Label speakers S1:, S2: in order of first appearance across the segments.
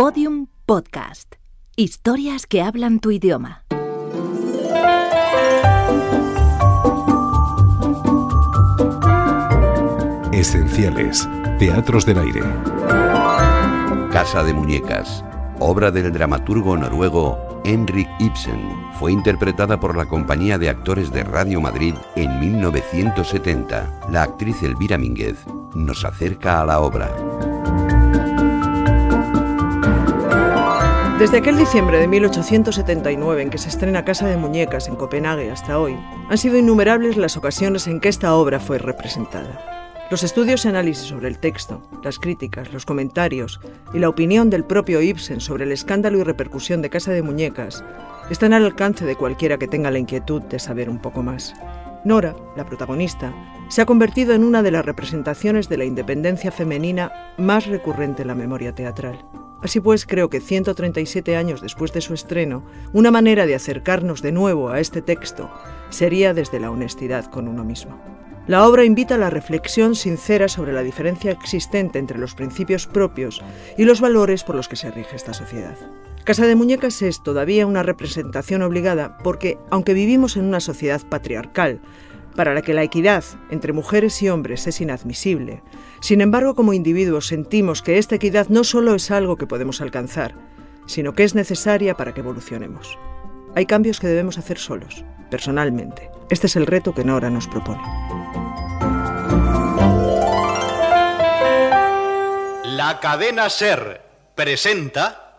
S1: Podium Podcast. Historias que hablan tu idioma.
S2: Esenciales. Teatros del aire.
S3: Casa de Muñecas. Obra del dramaturgo noruego Henrik Ibsen. Fue interpretada por la compañía de actores de Radio Madrid en 1970. La actriz Elvira Mínguez nos acerca a la obra.
S4: Desde aquel diciembre de 1879 en que se estrena Casa de Muñecas en Copenhague hasta hoy, han sido innumerables las ocasiones en que esta obra fue representada. Los estudios y análisis sobre el texto, las críticas, los comentarios y la opinión del propio Ibsen sobre el escándalo y repercusión de Casa de Muñecas están al alcance de cualquiera que tenga la inquietud de saber un poco más. Nora, la protagonista, se ha convertido en una de las representaciones de la independencia femenina más recurrente en la memoria teatral. Así pues, creo que 137 años después de su estreno, una manera de acercarnos de nuevo a este texto sería desde la honestidad con uno mismo. La obra invita a la reflexión sincera sobre la diferencia existente entre los principios propios y los valores por los que se rige esta sociedad. Casa de Muñecas es todavía una representación obligada porque, aunque vivimos en una sociedad patriarcal, para la que la equidad entre mujeres y hombres es inadmisible, sin embargo como individuos sentimos que esta equidad no solo es algo que podemos alcanzar, sino que es necesaria para que evolucionemos. Hay cambios que debemos hacer solos, personalmente. Este es el reto que Nora nos propone.
S5: La cadena Ser presenta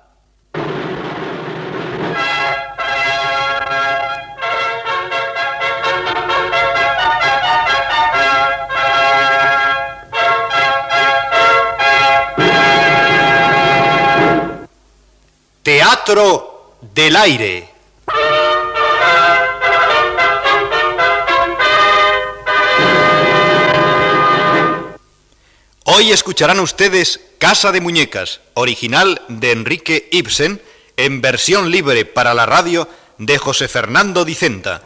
S5: Teatro del Aire. Hoy escucharán ustedes Casa de Muñecas, original de Enrique Ibsen, en versión libre para la radio de José Fernando Dicenta.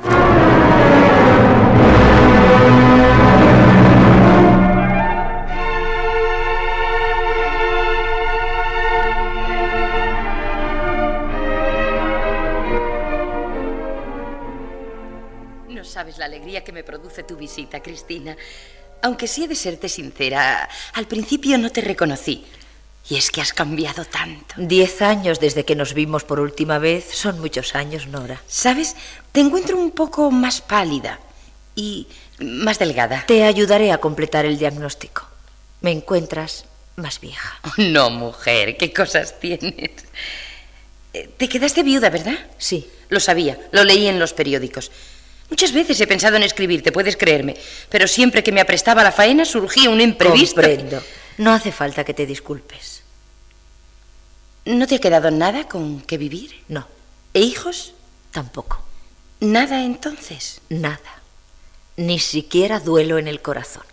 S6: La alegría que me produce tu visita, Cristina. Aunque sí he de serte sincera, al principio no te reconocí. Y es que has cambiado tanto.
S7: Diez años desde que nos vimos por última vez son muchos años, Nora.
S6: ¿Sabes? Te encuentro un poco más pálida y más delgada.
S7: Te ayudaré a completar el diagnóstico. Me encuentras más vieja.
S6: No, mujer, qué cosas tienes. Eh, Te quedaste viuda, ¿verdad?
S7: Sí.
S6: Lo sabía, lo leí en los periódicos. Muchas veces he pensado en escribirte, puedes creerme, pero siempre que me aprestaba a la faena surgía un imprevisto.
S7: Comprendo. No hace falta que te disculpes.
S6: ¿No te ha quedado nada con que vivir?
S7: No,
S6: ¿E hijos?
S7: tampoco.
S6: Nada entonces.
S7: Nada. Ni siquiera duelo en el corazón.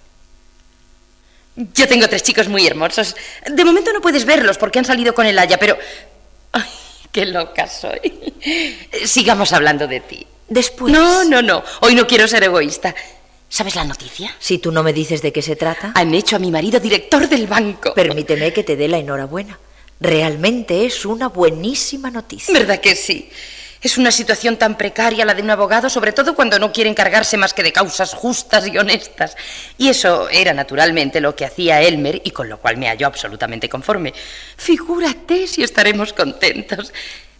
S6: Yo tengo tres chicos muy hermosos. De momento no puedes verlos porque han salido con el Haya, pero... ¡Ay, qué loca soy! Sigamos hablando de ti.
S7: Después.
S6: No, no, no. Hoy no quiero ser egoísta. ¿Sabes la noticia?
S7: Si tú no me dices de qué se trata,
S6: Han hecho a mi marido director del banco.
S7: permíteme que te dé la enhorabuena. Realmente es una buenísima noticia.
S6: ¿Verdad que sí? Es una situación tan precaria la de un abogado, sobre todo cuando no quiere encargarse más que de causas justas y honestas. Y eso era naturalmente lo que hacía Elmer y con lo cual me halló absolutamente conforme. Figúrate si estaremos contentos.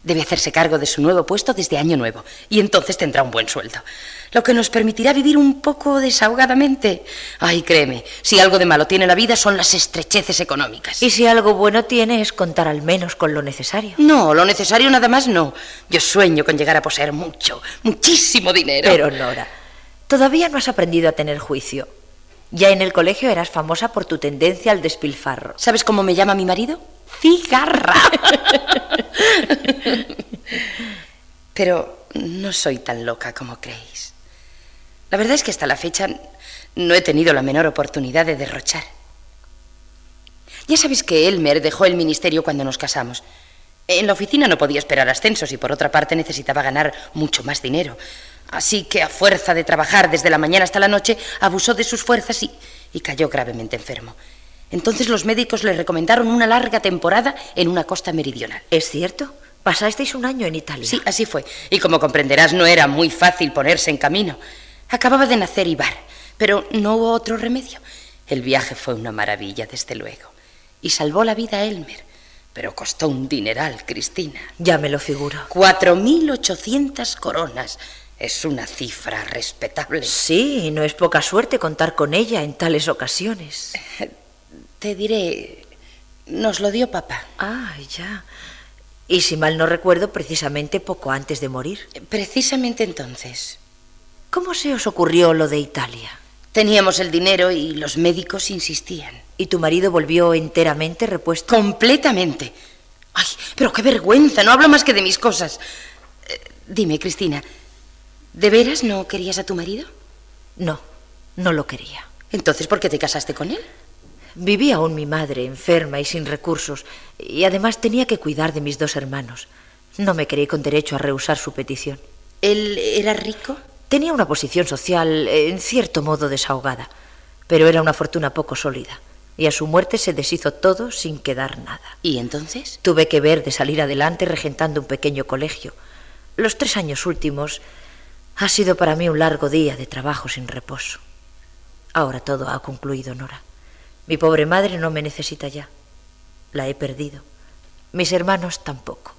S6: Debe hacerse cargo de su nuevo puesto desde año nuevo y entonces tendrá un buen sueldo. Lo que nos permitirá vivir un poco desahogadamente. Ay, créeme, si algo de malo tiene la vida son las estrecheces económicas.
S7: Y si algo bueno tiene es contar al menos con lo necesario.
S6: No, lo necesario nada más no. Yo sueño con llegar a poseer mucho, muchísimo dinero.
S7: Pero, Nora, todavía no has aprendido a tener juicio. Ya en el colegio eras famosa por tu tendencia al despilfarro.
S6: ¿Sabes cómo me llama mi marido? Cigarra. Pero no soy tan loca como creéis. La verdad es que hasta la fecha no he tenido la menor oportunidad de derrochar. Ya sabéis que Elmer dejó el ministerio cuando nos casamos. En la oficina no podía esperar ascensos y por otra parte necesitaba ganar mucho más dinero. Así que a fuerza de trabajar desde la mañana hasta la noche, abusó de sus fuerzas y, y cayó gravemente enfermo. Entonces los médicos le recomendaron una larga temporada en una costa meridional.
S7: ¿Es cierto? Pasasteis un año en Italia.
S6: Sí, así fue. Y como comprenderás, no era muy fácil ponerse en camino. Acababa de nacer Ibar, pero no hubo otro remedio. El viaje fue una maravilla, desde luego. Y salvó la vida a Elmer. Pero costó un dineral, Cristina.
S7: Ya me lo figuro.
S6: Cuatro mil ochocientas coronas. Es una cifra respetable.
S7: Sí, no es poca suerte contar con ella en tales ocasiones.
S6: Te diré, nos lo dio papá.
S7: Ah, ya. Y si mal no recuerdo, precisamente poco antes de morir.
S6: Precisamente entonces.
S7: ¿Cómo se os ocurrió lo de Italia?
S6: Teníamos el dinero y los médicos insistían.
S7: ¿Y tu marido volvió enteramente repuesto?
S6: Completamente. Ay, pero qué vergüenza, no hablo más que de mis cosas. Eh, dime, Cristina, ¿de veras no querías a tu marido?
S7: No, no lo quería.
S6: Entonces, ¿por qué te casaste con él?
S7: Vivía aún mi madre, enferma y sin recursos, y además tenía que cuidar de mis dos hermanos. No me creí con derecho a rehusar su petición.
S6: ¿Él era rico?
S7: Tenía una posición social, en cierto modo, desahogada, pero era una fortuna poco sólida, y a su muerte se deshizo todo sin quedar nada.
S6: ¿Y entonces?
S7: Tuve que ver de salir adelante regentando un pequeño colegio. Los tres años últimos ha sido para mí un largo día de trabajo sin reposo. Ahora todo ha concluido, Nora. Mi pobre madre no me necesita ya. La he perdido. Mis hermanos tampoco.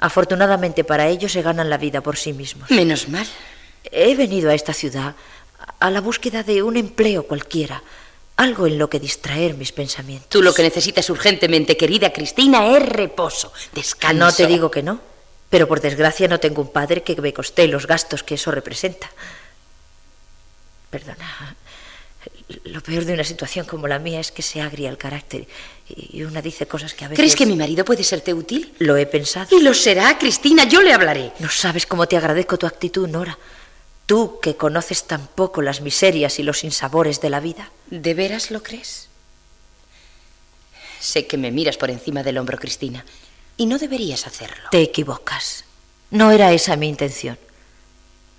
S7: Afortunadamente para ellos se ganan la vida por sí mismos.
S6: Menos mal.
S7: He venido a esta ciudad a la búsqueda de un empleo cualquiera, algo en lo que distraer mis pensamientos.
S6: Tú lo que necesitas urgentemente, querida Cristina, es reposo, descanso.
S7: No te digo que no, pero por desgracia no tengo un padre que me coste los gastos que eso representa. Perdona, lo peor de una situación como la mía es que se agria el carácter y una dice cosas que a veces...
S6: ¿Crees que mi marido puede serte útil?
S7: Lo he pensado.
S6: Y lo será, Cristina, yo le hablaré.
S7: No sabes cómo te agradezco tu actitud, Nora. Tú que conoces tan poco las miserias y los sinsabores de la vida.
S6: ¿De veras lo crees? Sé que me miras por encima del hombro, Cristina, y no deberías hacerlo.
S7: Te equivocas. No era esa mi intención.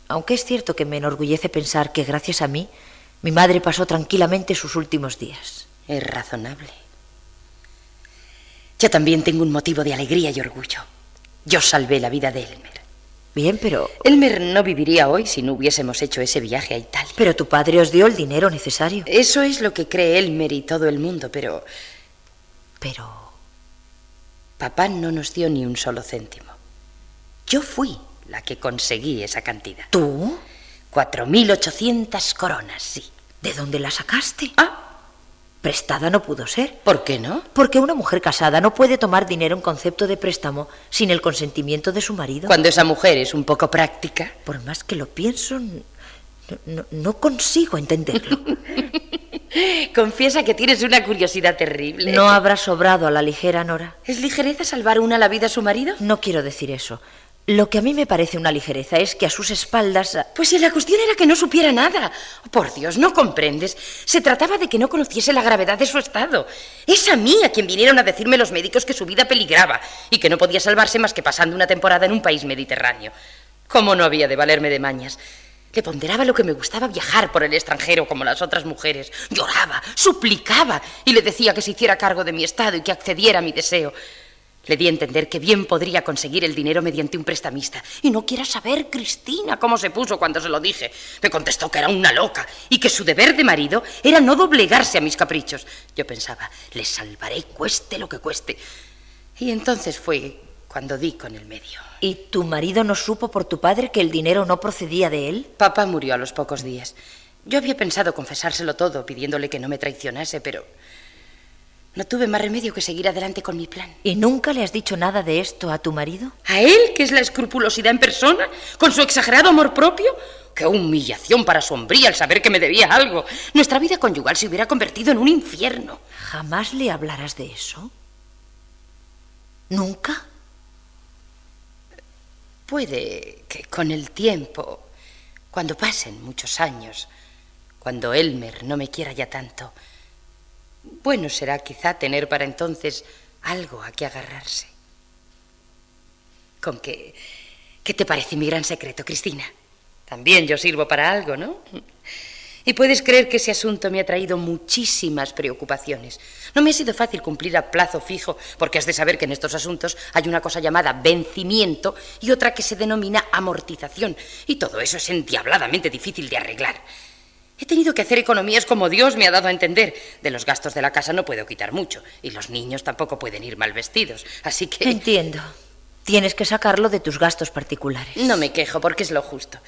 S7: Aunque es cierto que me enorgullece pensar que gracias a mí mi madre pasó tranquilamente sus últimos días.
S6: Es razonable. Yo también tengo un motivo de alegría y orgullo. Yo salvé la vida de Elmer.
S7: Bien, pero...
S6: Elmer no viviría hoy si no hubiésemos hecho ese viaje a Italia.
S7: Pero tu padre os dio el dinero necesario.
S6: Eso es lo que cree Elmer y todo el mundo, pero...
S7: Pero...
S6: Papá no nos dio ni un solo céntimo. Yo fui la que conseguí esa cantidad.
S7: ¿Tú?
S6: Cuatro mil ochocientas coronas, sí.
S7: ¿De dónde la sacaste?
S6: Ah,
S7: Prestada no pudo ser.
S6: ¿por qué no?
S7: Porque una mujer casada no puede tomar dinero en concepto de préstamo sin el consentimiento de su marido.
S6: Cuando esa mujer es un poco práctica.
S7: Por más que lo pienso, no, no- no consigo entenderlo.
S6: Confiesa que tienes una curiosidad terrible.
S7: ¿No habrá sobrado a la ligera, Nora?
S6: ¿Es ligereza salvar una la vida a su marido?
S7: No quiero decir eso. Lo que a mí me parece una ligereza es que a sus espaldas...
S6: Pues si la cuestión era que no supiera nada. Por Dios, no comprendes. Se trataba de que no conociese la gravedad de su estado. Es a mí a quien vinieron a decirme los médicos que su vida peligraba y que no podía salvarse más que pasando una temporada en un país mediterráneo. ¿Cómo no había de valerme de mañas? Le ponderaba lo que me gustaba viajar por el extranjero como las otras mujeres. Lloraba, suplicaba y le decía que se hiciera cargo de mi estado y que accediera a mi deseo. Le di a entender que bien podría conseguir el dinero mediante un prestamista. Y no quiera saber, Cristina, cómo se puso cuando se lo dije. Me contestó que era una loca y que su deber de marido era no doblegarse a mis caprichos. Yo pensaba, le salvaré cueste lo que cueste. Y entonces fue cuando di con el medio.
S7: ¿Y tu marido no supo por tu padre que el dinero no procedía de él?
S6: Papá murió a los pocos días. Yo había pensado confesárselo todo, pidiéndole que no me traicionase, pero no tuve más remedio que seguir adelante con mi plan.
S7: ¿Y nunca le has dicho nada de esto a tu marido?
S6: ¿A él, que es la escrupulosidad en persona, con su exagerado amor propio? ¡Qué humillación para su hombría al saber que me debía algo! Nuestra vida conyugal se hubiera convertido en un infierno.
S7: ¿Jamás le hablarás de eso? ¿Nunca?
S6: Puede que con el tiempo, cuando pasen muchos años, cuando Elmer no me quiera ya tanto, bueno será quizá tener para entonces algo a que agarrarse. ¿Con qué? ¿Qué te parece mi gran secreto, Cristina? También yo sirvo para algo, ¿no? Y puedes creer que ese asunto me ha traído muchísimas preocupaciones. No me ha sido fácil cumplir a plazo fijo, porque has de saber que en estos asuntos hay una cosa llamada vencimiento y otra que se denomina amortización. Y todo eso es endiabladamente difícil de arreglar. He tenido que hacer economías como Dios me ha dado a entender. De los gastos de la casa no puedo quitar mucho, y los niños tampoco pueden ir mal vestidos. Así que...
S7: Entiendo. Tienes que sacarlo de tus gastos particulares.
S6: No me quejo, porque es lo justo.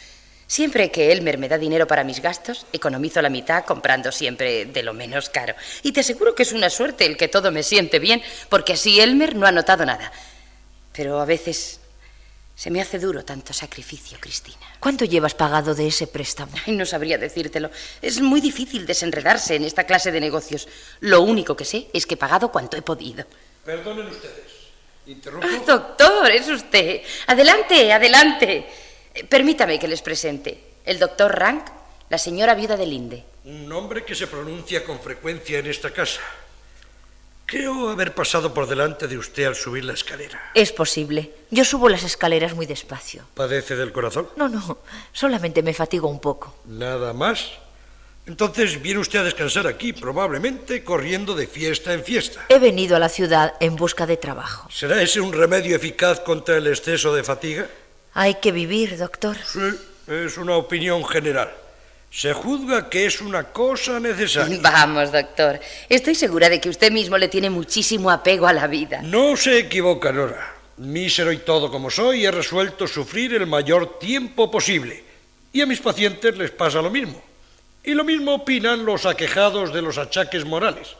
S6: Siempre que Elmer me da dinero para mis gastos, economizo la mitad comprando siempre de lo menos caro. Y te aseguro que es una suerte el que todo me siente bien, porque así Elmer no ha notado nada. Pero a veces se me hace duro tanto sacrificio, Cristina.
S7: ¿Cuánto llevas pagado de ese préstamo?
S6: Ay, no sabría decírtelo. Es muy difícil desenredarse en esta clase de negocios. Lo único que sé es que he pagado cuanto he podido.
S8: Perdonen ustedes. ¿Interrumpo?
S6: Ah, doctor, es usted. Adelante, adelante. Permítame que les presente. El doctor Rank, la señora viuda de Linde.
S8: Un nombre que se pronuncia con frecuencia en esta casa. Creo haber pasado por delante de usted al subir la escalera.
S7: Es posible. Yo subo las escaleras muy despacio.
S8: ¿Padece del corazón?
S7: No, no. Solamente me fatigo un poco.
S8: ¿Nada más? Entonces viene usted a descansar aquí, probablemente corriendo de fiesta en fiesta.
S7: He venido a la ciudad en busca de trabajo.
S8: ¿Será ese un remedio eficaz contra el exceso de fatiga?
S7: Hay que vivir, doctor.
S8: Sí, es una opinión general. Se juzga que es una cosa necesaria.
S6: Vamos, doctor. Estoy segura de que usted mismo le tiene muchísimo apego a la vida.
S8: No se equivoca, Nora. Mísero y todo como soy, he resuelto sufrir el mayor tiempo posible. Y a mis pacientes les pasa lo mismo. Y lo mismo opinan los aquejados de los achaques morales.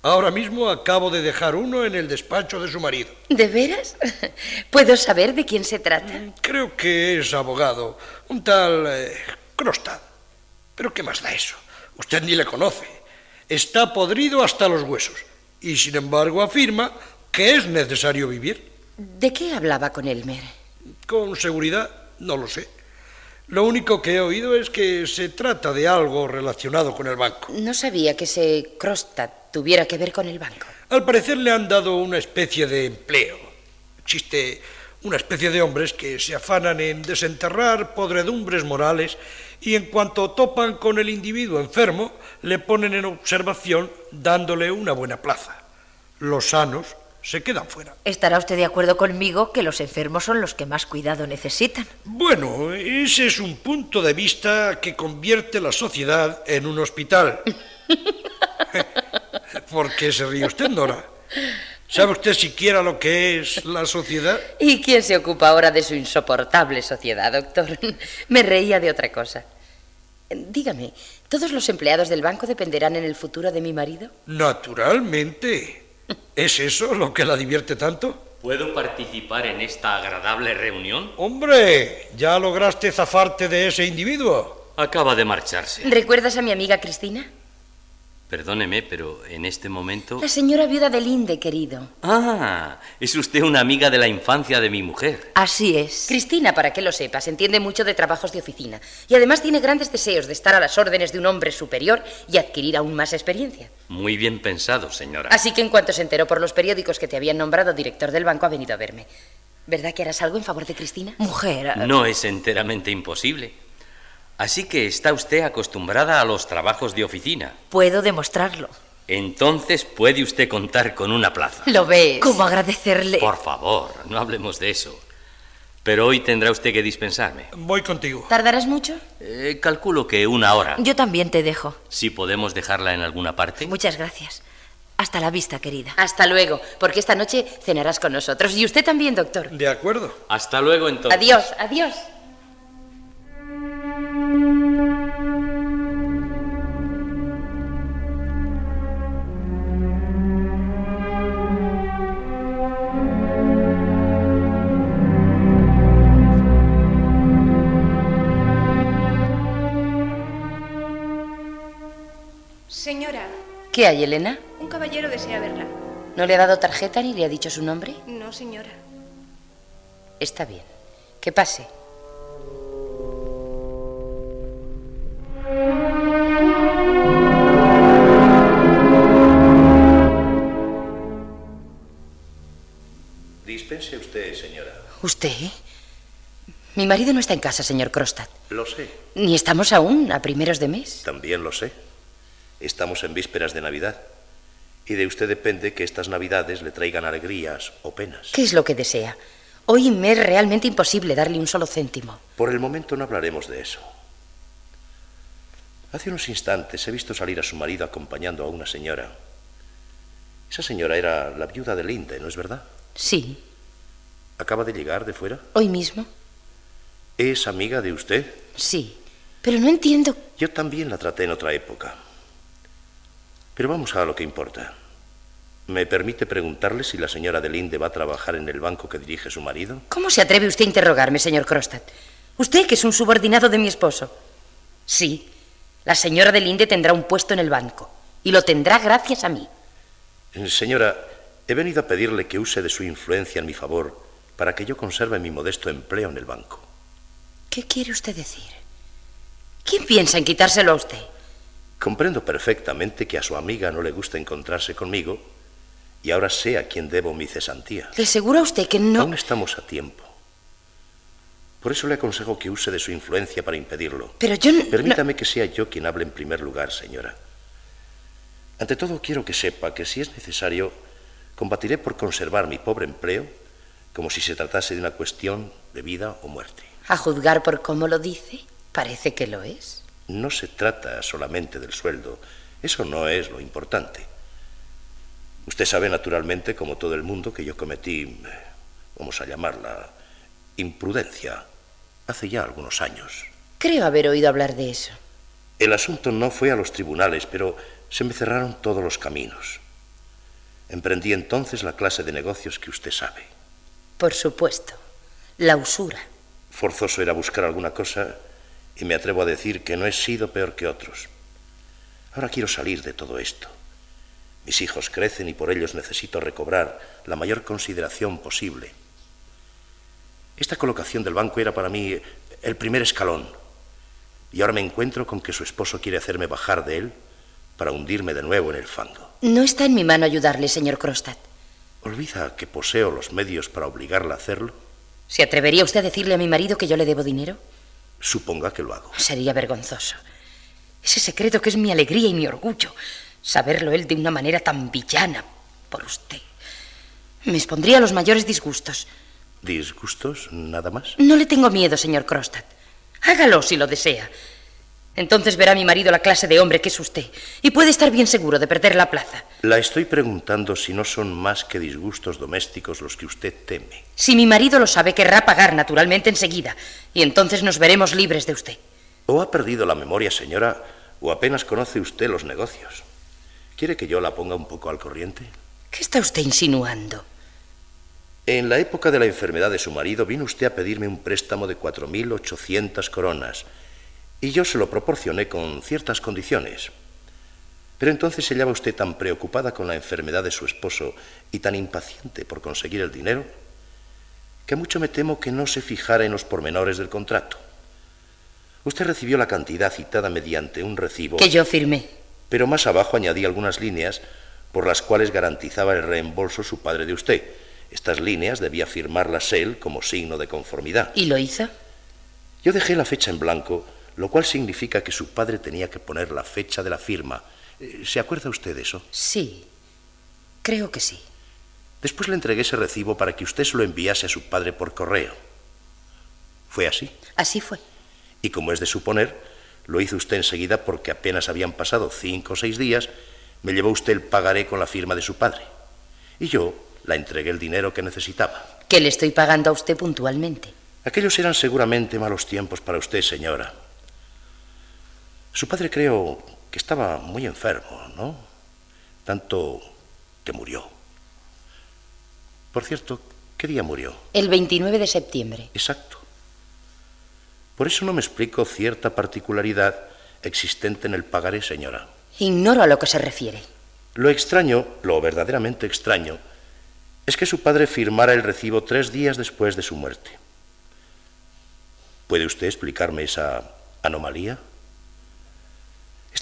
S8: Ahora mismo acabo de dejar uno en el despacho de su marido.
S6: ¿De veras? ¿Puedo saber de quién se trata?
S8: Creo que es abogado, un tal eh, Crostad. Pero ¿qué más da eso? Usted ni le conoce. Está podrido hasta los huesos. Y sin embargo afirma que es necesario vivir.
S6: ¿De qué hablaba con Elmer?
S8: Con seguridad, no lo sé. Lo único que he oído es que se trata de algo relacionado con el banco.
S6: No sabía que ese Crostad tuviera que ver con el banco.
S8: Al parecer le han dado una especie de empleo. Existe una especie de hombres que se afanan en desenterrar podredumbres morales y en cuanto topan con el individuo enfermo, le ponen en observación dándole una buena plaza. Los sanos se quedan fuera.
S7: ¿Estará usted de acuerdo conmigo que los enfermos son los que más cuidado necesitan?
S8: Bueno, ese es un punto de vista que convierte la sociedad en un hospital. ¿Por qué se ríe usted, Nora? ¿Sabe usted siquiera lo que es la sociedad?
S6: ¿Y quién se ocupa ahora de su insoportable sociedad, doctor? Me reía de otra cosa. Dígame, ¿todos los empleados del banco dependerán en el futuro de mi marido?
S8: Naturalmente. ¿Es eso lo que la divierte tanto?
S9: ¿Puedo participar en esta agradable reunión?
S8: Hombre, ¿ya lograste zafarte de ese individuo?
S9: Acaba de marcharse.
S6: ¿Recuerdas a mi amiga Cristina?
S9: Perdóneme, pero en este momento...
S6: La señora viuda de Linde, querido.
S9: Ah, es usted una amiga de la infancia de mi mujer.
S7: Así es.
S6: Cristina, para que lo sepas, entiende mucho de trabajos de oficina y además tiene grandes deseos de estar a las órdenes de un hombre superior y adquirir aún más experiencia.
S9: Muy bien pensado, señora.
S6: Así que en cuanto se enteró por los periódicos que te habían nombrado director del banco, ha venido a verme. ¿Verdad que harás algo en favor de Cristina?
S7: Mujer.
S9: No es enteramente imposible. Así que está usted acostumbrada a los trabajos de oficina.
S7: Puedo demostrarlo.
S9: Entonces puede usted contar con una plaza.
S6: ¿Lo ves?
S7: ¿Cómo agradecerle?
S9: Por favor, no hablemos de eso. Pero hoy tendrá usted que dispensarme.
S8: Voy contigo.
S6: ¿Tardarás mucho?
S9: Eh, calculo que una hora.
S7: Yo también te dejo.
S9: Si podemos dejarla en alguna parte.
S7: Muchas gracias. Hasta la vista, querida.
S6: Hasta luego, porque esta noche cenarás con nosotros. Y usted también, doctor.
S8: De acuerdo.
S9: Hasta luego entonces.
S6: Adiós, adiós.
S10: Señora,
S6: ¿Qué hay, Elena?
S10: un caballero desea verla.
S6: ¿No le ha dado tarjeta ni le ha dicho su nombre?
S10: No, señora.
S6: Está bien. Que pase.
S11: Dispense usted, señora.
S6: ¿Usted? Mi marido no está en casa, señor Crostat.
S11: Lo sé.
S6: Ni estamos aún a primeros de mes.
S11: También lo sé. Estamos en vísperas de Navidad. Y de usted depende que estas Navidades le traigan alegrías o penas.
S6: ¿Qué es lo que desea? Hoy me es realmente imposible darle un solo céntimo.
S11: Por el momento no hablaremos de eso. Hace unos instantes he visto salir a su marido acompañando a una señora. Esa señora era la viuda de Linde, ¿no es verdad?
S6: Sí.
S11: ¿Acaba de llegar de fuera?
S6: ¿Hoy mismo?
S11: ¿Es amiga de usted?
S6: Sí. Pero no entiendo.
S11: Yo también la traté en otra época. Pero vamos a lo que importa. ¿Me permite preguntarle si la señora de Linde va a trabajar en el banco que dirige su marido?
S6: ¿Cómo se atreve usted a interrogarme, señor Crostat? Usted, que es un subordinado de mi esposo. Sí, la señora de Linde tendrá un puesto en el banco. Y lo tendrá gracias a mí.
S11: Eh, señora, he venido a pedirle que use de su influencia en mi favor para que yo conserve mi modesto empleo en el banco.
S6: ¿Qué quiere usted decir? ¿Quién piensa en quitárselo a usted?
S11: Comprendo perfectamente que a su amiga no le gusta encontrarse conmigo y ahora sé a quién debo mi cesantía.
S6: Le aseguro a usted que no...
S11: Aún estamos a tiempo. Por eso le aconsejo que use de su influencia para impedirlo.
S6: Pero yo no...
S11: Permítame que sea yo quien hable en primer lugar, señora. Ante todo, quiero que sepa que si es necesario, combatiré por conservar mi pobre empleo como si se tratase de una cuestión de vida o muerte.
S6: A juzgar por cómo lo dice, parece que lo es.
S11: No se trata solamente del sueldo. Eso no es lo importante. Usted sabe naturalmente, como todo el mundo, que yo cometí, vamos a llamarla, imprudencia hace ya algunos años.
S6: Creo haber oído hablar de eso.
S11: El asunto no fue a los tribunales, pero se me cerraron todos los caminos. Emprendí entonces la clase de negocios que usted sabe.
S6: Por supuesto, la usura.
S11: Forzoso era buscar alguna cosa y me atrevo a decir que no he sido peor que otros. Ahora quiero salir de todo esto. Mis hijos crecen y por ellos necesito recobrar la mayor consideración posible. Esta colocación del banco era para mí el primer escalón. Y ahora me encuentro con que su esposo quiere hacerme bajar de él para hundirme de nuevo en el fango.
S6: No está en mi mano ayudarle, señor Crostat.
S11: ¿Olvida que poseo los medios para obligarla a hacerlo?
S6: ¿Se atrevería usted a decirle a mi marido que yo le debo dinero?
S11: Suponga que lo hago.
S6: Sería vergonzoso. Ese secreto que es mi alegría y mi orgullo. Saberlo él de una manera tan villana por usted. Me expondría a los mayores disgustos.
S11: ¿Disgustos? ¿Nada más?
S6: No le tengo miedo, señor Crostat. Hágalo si lo desea. Entonces verá mi marido la clase de hombre que es usted y puede estar bien seguro de perder la plaza.
S11: La estoy preguntando si no son más que disgustos domésticos los que usted teme.
S6: Si mi marido lo sabe, querrá pagar naturalmente enseguida y entonces nos veremos libres de usted.
S11: O ha perdido la memoria, señora, o apenas conoce usted los negocios. ¿Quiere que yo la ponga un poco al corriente?
S6: ¿Qué está usted insinuando?
S11: En la época de la enfermedad de su marido vino usted a pedirme un préstamo de 4.800 coronas y yo se lo proporcioné con ciertas condiciones. Pero entonces se hallaba usted tan preocupada con la enfermedad de su esposo y tan impaciente por conseguir el dinero que mucho me temo que no se fijara en los pormenores del contrato. Usted recibió la cantidad citada mediante un recibo.
S6: Que yo firmé.
S11: Pero más abajo añadí algunas líneas por las cuales garantizaba el reembolso su padre de usted. Estas líneas debía firmarlas él como signo de conformidad.
S6: ¿Y lo hizo?
S11: Yo dejé la fecha en blanco lo cual significa que su padre tenía que poner la fecha de la firma. Eh, ¿Se acuerda usted de eso?
S6: Sí, creo que sí.
S11: Después le entregué ese recibo para que usted se lo enviase a su padre por correo. ¿Fue así?
S6: Así fue.
S11: Y como es de suponer, lo hizo usted enseguida porque apenas habían pasado cinco o seis días, me llevó usted el pagaré con la firma de su padre. Y yo la entregué el dinero que necesitaba.
S6: Que le estoy pagando a usted puntualmente.
S11: Aquellos eran seguramente malos tiempos para usted, señora. Su padre creo que estaba muy enfermo, ¿no? Tanto que murió. Por cierto, ¿qué día murió?
S6: El 29 de septiembre.
S11: Exacto. Por eso no me explico cierta particularidad existente en el pagaré, señora.
S6: Ignoro a lo que se refiere.
S11: Lo extraño, lo verdaderamente extraño, es que su padre firmara el recibo tres días después de su muerte. ¿Puede usted explicarme esa anomalía?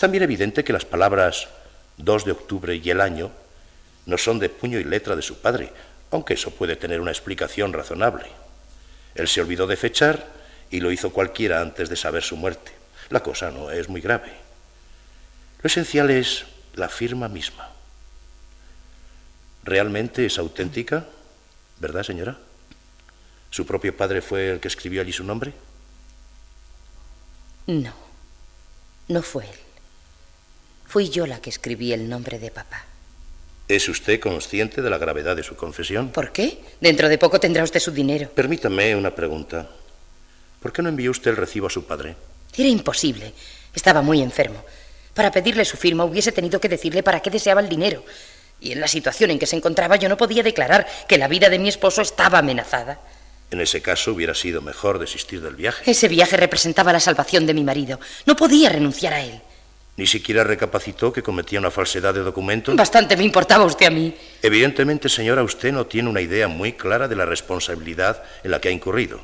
S11: Es también evidente que las palabras 2 de octubre y el año no son de puño y letra de su padre, aunque eso puede tener una explicación razonable. Él se olvidó de fechar y lo hizo cualquiera antes de saber su muerte. La cosa no es muy grave. Lo esencial es la firma misma. ¿Realmente es auténtica? ¿Verdad, señora? ¿Su propio padre fue el que escribió allí su nombre?
S6: No, no fue él. Fui yo la que escribí el nombre de papá.
S11: ¿Es usted consciente de la gravedad de su confesión?
S6: ¿Por qué? Dentro de poco tendrá usted su dinero.
S11: Permítame una pregunta. ¿Por qué no envió usted el recibo a su padre?
S6: Era imposible. Estaba muy enfermo. Para pedirle su firma hubiese tenido que decirle para qué deseaba el dinero. Y en la situación en que se encontraba yo no podía declarar que la vida de mi esposo estaba amenazada.
S11: En ese caso hubiera sido mejor desistir del viaje.
S6: Ese viaje representaba la salvación de mi marido. No podía renunciar a él.
S11: ¿Ni siquiera recapacitó que cometía una falsedad de documentos?
S6: Bastante me importaba usted a mí.
S11: Evidentemente, señora, usted no tiene una idea muy clara de la responsabilidad en la que ha incurrido.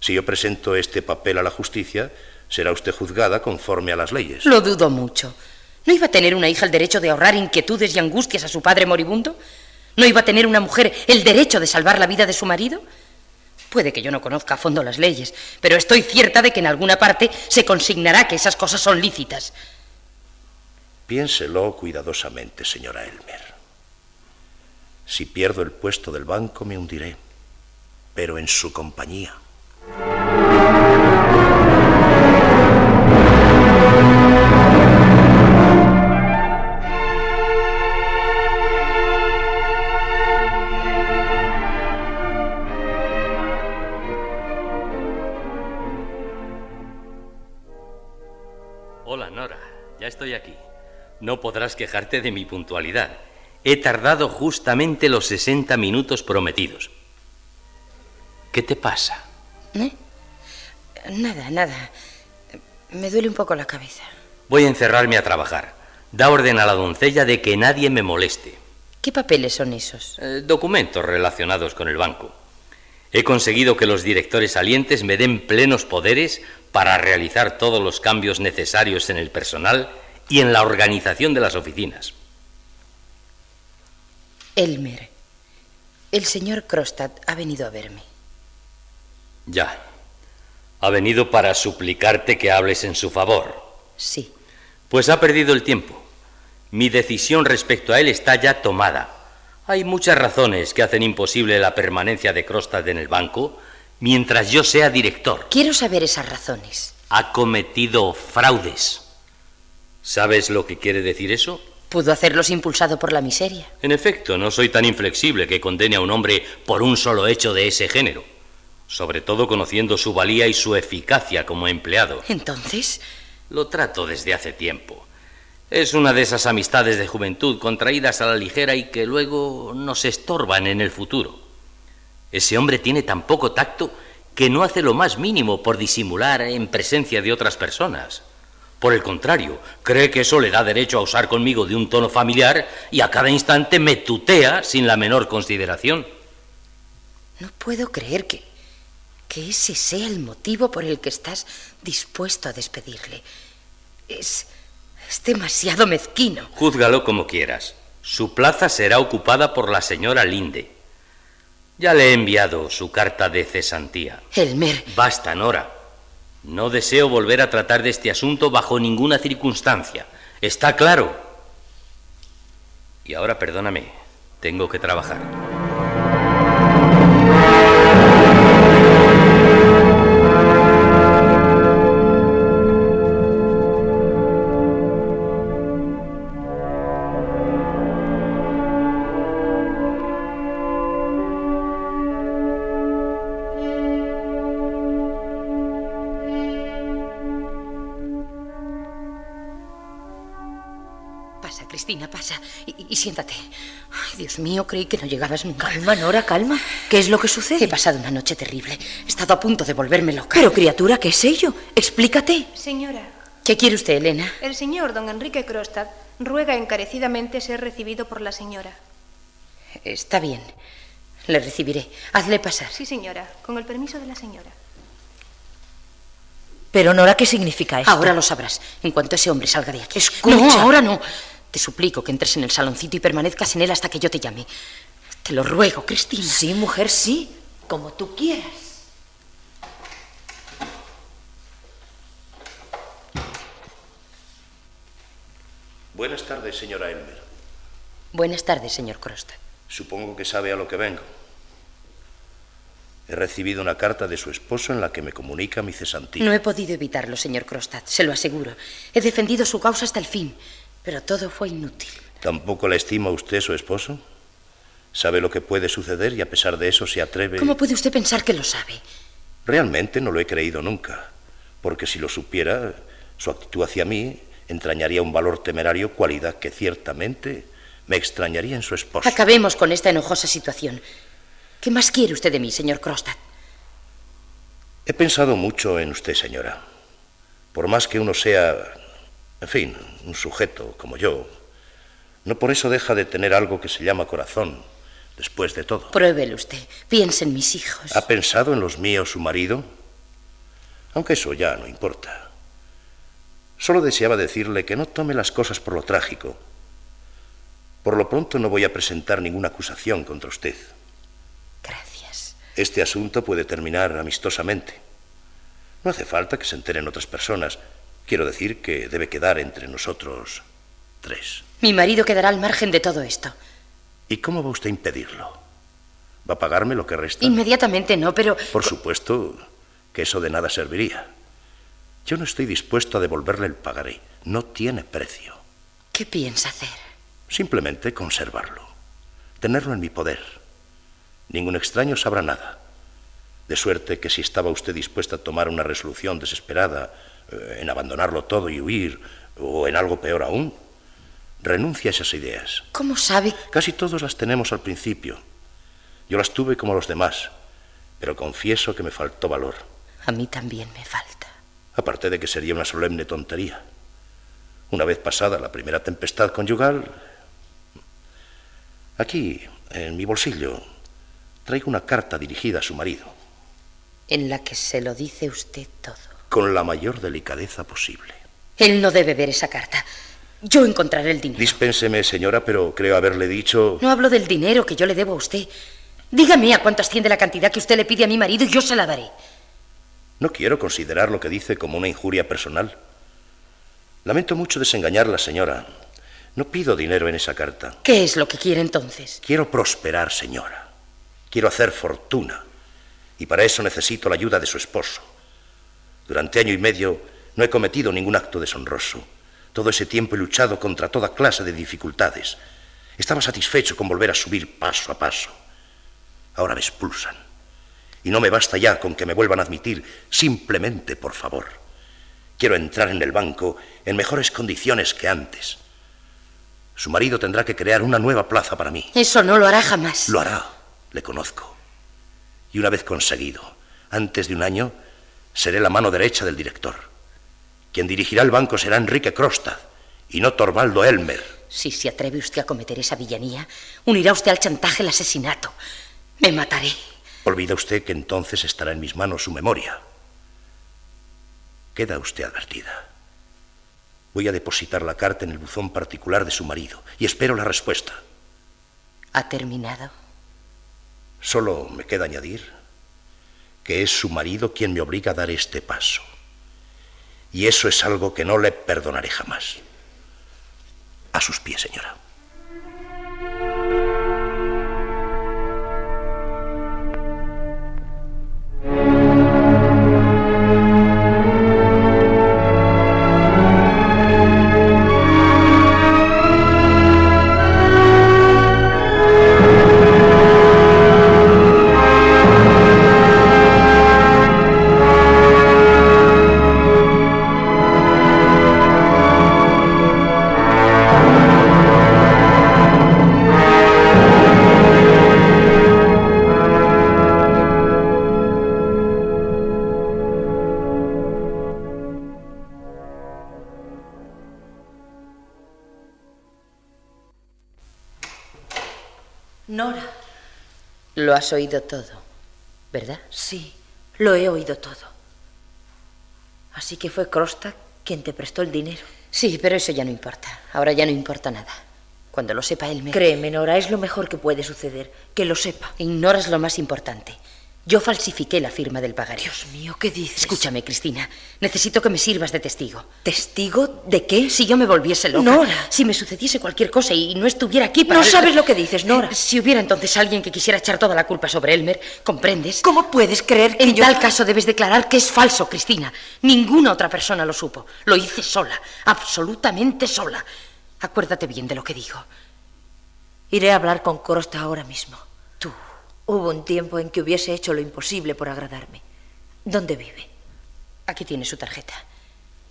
S11: Si yo presento este papel a la justicia, será usted juzgada conforme a las leyes.
S6: Lo dudo mucho. ¿No iba a tener una hija el derecho de ahorrar inquietudes y angustias a su padre moribundo? ¿No iba a tener una mujer el derecho de salvar la vida de su marido? Puede que yo no conozca a fondo las leyes, pero estoy cierta de que en alguna parte se consignará que esas cosas son lícitas.
S11: Piénselo cuidadosamente, señora Elmer. Si pierdo el puesto del banco me hundiré, pero en su compañía.
S9: No podrás quejarte de mi puntualidad. He tardado justamente los 60 minutos prometidos. ¿Qué te pasa?
S6: ¿Eh? Nada, nada. Me duele un poco la cabeza.
S9: Voy a encerrarme a trabajar. Da orden a la doncella de que nadie me moleste.
S6: ¿Qué papeles son esos?
S9: Eh, documentos relacionados con el banco. He conseguido que los directores salientes me den plenos poderes para realizar todos los cambios necesarios en el personal y en la organización de las oficinas.
S6: Elmer, el señor Krostad ha venido a verme.
S9: Ya. Ha venido para suplicarte que hables en su favor.
S6: Sí.
S9: Pues ha perdido el tiempo. Mi decisión respecto a él está ya tomada. Hay muchas razones que hacen imposible la permanencia de Krostad en el banco mientras yo sea director.
S6: Quiero saber esas razones.
S9: Ha cometido fraudes. ¿Sabes lo que quiere decir eso?
S6: Pudo hacerlos impulsado por la miseria.
S9: En efecto, no soy tan inflexible que condene a un hombre por un solo hecho de ese género, sobre todo conociendo su valía y su eficacia como empleado.
S6: Entonces,
S9: Lo trato desde hace tiempo. Es una de esas amistades de juventud contraídas a la ligera y que luego nos estorban en el futuro. Ese hombre tiene tan poco tacto que no hace lo más mínimo por disimular en presencia de otras personas. Por el contrario, cree que eso le da derecho a usar conmigo de un tono familiar y a cada instante me tutea sin la menor consideración.
S6: no puedo creer que que ese sea el motivo por el que estás dispuesto a despedirle. Es es demasiado mezquino.
S9: Júzgalo como quieras. Su plaza será ocupada por la señora Linde. Ya le he enviado su carta de cesantía.
S6: Elmer,
S9: Basta, Nora. No deseo volver a tratar de este asunto bajo ninguna circunstancia. ¿Está claro? Y ahora perdóname. Tengo que trabajar.
S6: Cristina, pasa. Y, y siéntate. Ay, Dios mío, creí que no llegabas nunca.
S7: Calma, Nora, calma. ¿Qué es lo que sucede?
S6: He pasado una noche terrible. He estado a punto de volverme loca.
S7: Pero, criatura, ¿qué sé yo? Explícate.
S10: Señora,
S6: ¿Qué quiere usted, Elena?
S10: el señor don Enrique Krostad ruega encarecidamente ser recibido por la señora.
S6: Está bien. Le recibiré. Hazle pasar.
S10: Sí, señora, con el permiso de la señora.
S7: Pero, Nora, ¿qué significa esto?
S6: Ahora lo sabrás, en cuanto ese hombre salga de aquí.
S7: Escucha.
S6: No, ahora no. Te suplico que entres en el saloncito y permanezcas en él hasta que yo te llame. Te lo ruego, Cristina.
S7: Sí, mujer, sí, como tú quieras.
S11: Buenas tardes, señora Elmer.
S6: Buenas tardes, señor Crosta.
S11: Supongo que sabe a lo que vengo. He recibido una carta de su esposo en la que me comunica mi cesantía.
S6: No he podido evitarlo, señor Crostat, se lo aseguro. He defendido su causa hasta el fin pero todo fue inútil.
S11: ¿Tampoco la estima usted su esposo? Sabe lo que puede suceder y a pesar de eso se atreve...
S6: ¿Cómo puede usted pensar que lo sabe?
S11: Realmente no lo he creído nunca, porque si lo supiera, su actitud hacia mí entrañaría un valor temerario, cualidad que ciertamente me extrañaría en su esposo.
S6: Acabemos con esta enojosa situación. ¿Qué más quiere usted de mí, señor Crosstad?
S11: He pensado mucho en usted, señora. Por más que uno sea, en fin, un sujeto como yo, no por eso deja de tener algo que se llama corazón, después de todo.
S6: Pruébelo usted. Piense en mis hijos.
S11: ¿Ha pensado en los míos su marido? Aunque eso ya no importa. Solo deseaba decirle que no tome las cosas por lo trágico. Por lo pronto no voy a presentar ninguna acusación contra usted.
S6: Gracias.
S11: Este asunto puede terminar amistosamente. No hace falta que se enteren otras personas. Quiero decir que debe quedar entre nosotros tres.
S6: Mi marido quedará al margen de todo esto.
S11: ¿Y cómo va usted a impedirlo? ¿Va a pagarme lo que resta?
S6: Inmediatamente no, pero...
S11: Por supuesto que eso de nada serviría. Yo no estoy dispuesto a devolverle el pagaré. No tiene precio.
S6: ¿Qué piensa hacer?
S11: Simplemente conservarlo. Tenerlo en mi poder. Ningún extraño sabrá nada. De suerte que si estaba usted dispuesta a tomar una resolución desesperada en abandonarlo todo y huir, o en algo peor aún, renuncia a esas ideas.
S6: ¿Cómo sabe?
S11: Casi todos las tenemos al principio. Yo las tuve como los demás, pero confieso que me faltó valor.
S6: A mí también me falta.
S11: Aparte de que sería una solemne tontería. Una vez pasada la primera tempestad conyugal, aquí, en mi bolsillo, traigo una carta dirigida a su marido.
S6: En la que se lo dice usted todo.
S11: Con la mayor delicadeza posible.
S6: Él no debe ver esa carta. Yo encontraré el dinero.
S11: Dispénseme, señora, pero creo haberle dicho...
S6: No hablo del dinero que yo le debo a usted. Dígame a cuánto asciende la cantidad que usted le pide a mi marido y yo se la daré.
S11: No quiero considerar lo que dice como una injuria personal. Lamento mucho desengañarla, señora. No pido dinero en esa carta.
S6: ¿Qué es lo que quiere entonces?
S11: Quiero prosperar, señora. Quiero hacer fortuna. Y para eso necesito la ayuda de su esposo. Durante año y medio no he cometido ningún acto deshonroso. Todo ese tiempo he luchado contra toda clase de dificultades. Estaba satisfecho con volver a subir paso a paso. Ahora me expulsan. Y no me basta ya con que me vuelvan a admitir simplemente por favor. Quiero entrar en el banco en mejores condiciones que antes. Su marido tendrá que crear una nueva plaza para mí.
S6: Eso no lo hará jamás.
S11: Lo hará, le conozco. Y una vez conseguido, antes de un año, seré la mano derecha del director. Quien dirigirá el banco será Enrique Crostad y no Torvaldo Elmer.
S6: Si se atreve usted a cometer esa villanía, unirá usted al chantaje el asesinato. Me mataré.
S11: Olvida usted que entonces estará en mis manos su memoria. Queda usted advertida. Voy a depositar la carta en el buzón particular de su marido y espero la respuesta.
S6: ¿Ha terminado?
S11: Solo me queda añadir que es su marido quien me obliga a dar este paso. Y eso es algo que no le perdonaré jamás. A sus pies, señora.
S6: Has oído todo, ¿verdad?
S7: Sí, lo he oído todo. Así que fue Crosta quien te prestó el dinero.
S6: Sí, pero eso ya no importa. Ahora ya no importa nada. Cuando lo sepa él me...
S7: Créeme, Nora, es lo mejor que puede suceder, que lo sepa.
S6: Ignoras lo más importante. Yo falsifiqué la firma del pagario.
S7: Dios mío, ¿qué dices?
S6: Escúchame, Cristina. Necesito que me sirvas de testigo.
S7: ¿Testigo de qué?
S6: Si yo me volviese loca.
S7: Nora.
S6: Si me sucediese cualquier cosa y no estuviera aquí para...
S7: No sabes lo que dices, Nora.
S6: Si hubiera entonces alguien que quisiera echar toda la culpa sobre Elmer, ¿comprendes?
S7: ¿Cómo puedes creer que
S6: En
S7: yo...
S6: tal caso debes declarar que es falso, Cristina. Ninguna otra persona lo supo. Lo hice sola, absolutamente sola. Acuérdate bien de lo que digo.
S7: Iré a hablar con Crosta ahora mismo. Hubo un tiempo en que hubiese hecho lo imposible por agradarme. ¿Dónde vive?
S6: Aquí tiene su tarjeta.